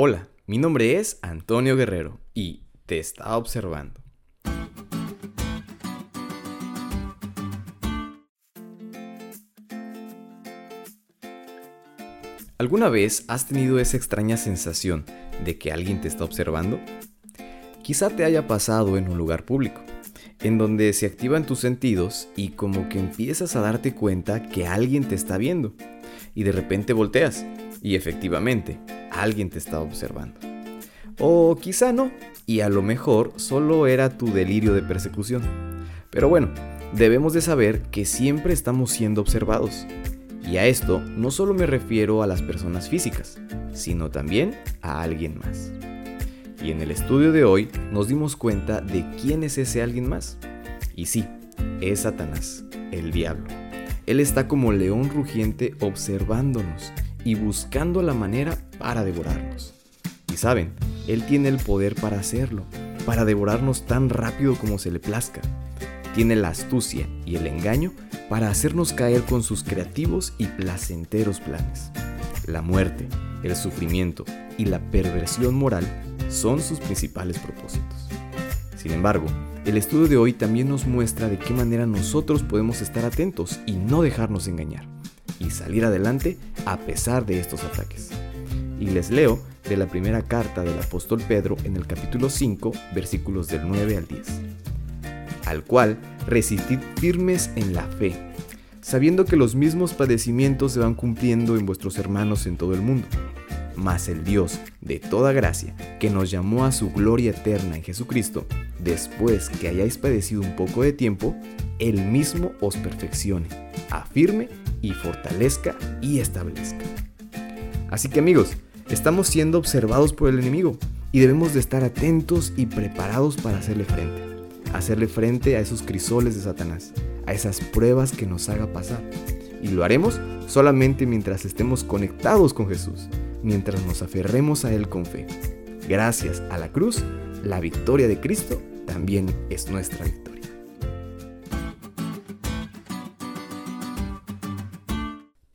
Hola, mi nombre es Antonio Guerrero y te estaba observando. ¿Alguna vez has tenido esa extraña sensación de que alguien te está observando? Quizá te haya pasado en un lugar público, en donde se activan tus sentidos y como que empiezas a darte cuenta que alguien te está viendo y de repente volteas y efectivamente alguien te está observando. O quizá no, y a lo mejor solo era tu delirio de persecución. Pero bueno, debemos de saber que siempre estamos siendo observados. Y a esto no solo me refiero a las personas físicas, sino también a alguien más. Y en el estudio de hoy nos dimos cuenta de quién es ese alguien más. Y sí, es Satanás, el diablo. Él está como león rugiente observándonos y buscando la manera para devorarnos. Y saben, Él tiene el poder para hacerlo, para devorarnos tan rápido como se le plazca. Tiene la astucia y el engaño para hacernos caer con sus creativos y placenteros planes. La muerte, el sufrimiento y la perversión moral son sus principales propósitos. Sin embargo, el estudio de hoy también nos muestra de qué manera nosotros podemos estar atentos y no dejarnos engañar, y salir adelante a pesar de estos ataques. Y les leo de la primera carta del apóstol Pedro en el capítulo 5, versículos del 9 al 10. Al cual resistid firmes en la fe, sabiendo que los mismos padecimientos se van cumpliendo en vuestros hermanos en todo el mundo mas el Dios de toda gracia, que nos llamó a su gloria eterna en Jesucristo, después que hayáis padecido un poco de tiempo, Él mismo os perfeccione, afirme y fortalezca y establezca. Así que amigos, estamos siendo observados por el enemigo y debemos de estar atentos y preparados para hacerle frente. Hacerle frente a esos crisoles de Satanás, a esas pruebas que nos haga pasar. Y lo haremos solamente mientras estemos conectados con Jesús mientras nos aferremos a Él con fe. Gracias a la cruz, la victoria de Cristo también es nuestra victoria.